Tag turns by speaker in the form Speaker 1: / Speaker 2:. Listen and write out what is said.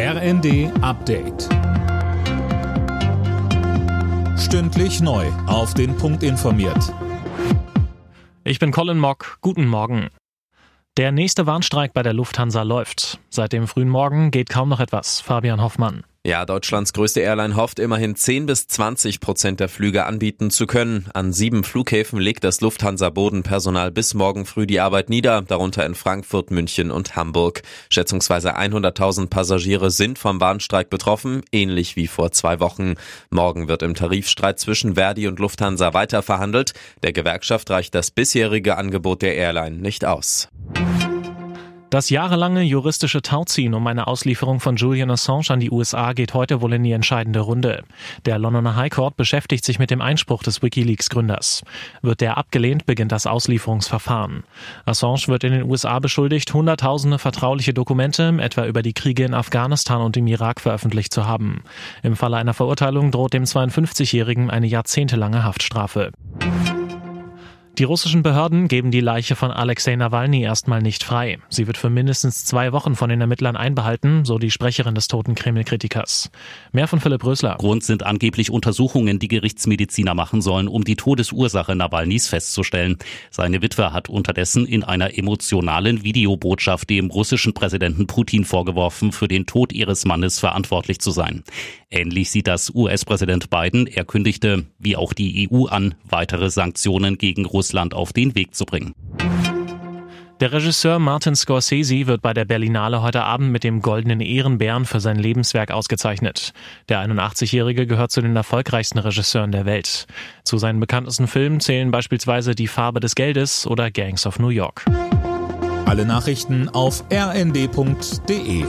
Speaker 1: RND Update. Stündlich neu. Auf den Punkt informiert.
Speaker 2: Ich bin Colin Mock. Guten Morgen. Der nächste Warnstreik bei der Lufthansa läuft. Seit dem frühen Morgen geht kaum noch etwas. Fabian Hoffmann.
Speaker 3: Ja, Deutschlands größte Airline hofft immerhin 10 bis 20 Prozent der Flüge anbieten zu können. An sieben Flughäfen legt das Lufthansa Bodenpersonal bis morgen früh die Arbeit nieder, darunter in Frankfurt, München und Hamburg. Schätzungsweise 100.000 Passagiere sind vom Bahnstreik betroffen, ähnlich wie vor zwei Wochen. Morgen wird im Tarifstreit zwischen Verdi und Lufthansa weiter verhandelt. Der Gewerkschaft reicht das bisherige Angebot der Airline nicht aus.
Speaker 2: Das jahrelange juristische Tauziehen um eine Auslieferung von Julian Assange an die USA geht heute wohl in die entscheidende Runde. Der Londoner High Court beschäftigt sich mit dem Einspruch des WikiLeaks-Gründers. Wird der abgelehnt, beginnt das Auslieferungsverfahren. Assange wird in den USA beschuldigt, hunderttausende vertrauliche Dokumente, etwa über die Kriege in Afghanistan und im Irak, veröffentlicht zu haben. Im Falle einer Verurteilung droht dem 52-Jährigen eine jahrzehntelange Haftstrafe. Die russischen Behörden geben die Leiche von Alexei Nawalny erstmal nicht frei. Sie wird für mindestens zwei Wochen von den Ermittlern einbehalten, so die Sprecherin des toten Kreml-Kritikers. Mehr von Philipp Rösler.
Speaker 4: Grund sind angeblich Untersuchungen, die Gerichtsmediziner machen sollen, um die Todesursache Nawalnys festzustellen. Seine Witwe hat unterdessen in einer emotionalen Videobotschaft dem russischen Präsidenten Putin vorgeworfen, für den Tod ihres Mannes verantwortlich zu sein. Ähnlich sieht das US-Präsident Biden. Er kündigte, wie auch die EU an, weitere Sanktionen gegen Russland auf den Weg zu bringen.
Speaker 2: Der Regisseur Martin Scorsese wird bei der Berlinale heute Abend mit dem Goldenen Ehrenbären für sein Lebenswerk ausgezeichnet. Der 81-Jährige gehört zu den erfolgreichsten Regisseuren der Welt. Zu seinen bekanntesten Filmen zählen beispielsweise Die Farbe des Geldes oder Gangs of New York.
Speaker 1: Alle Nachrichten auf rnd.de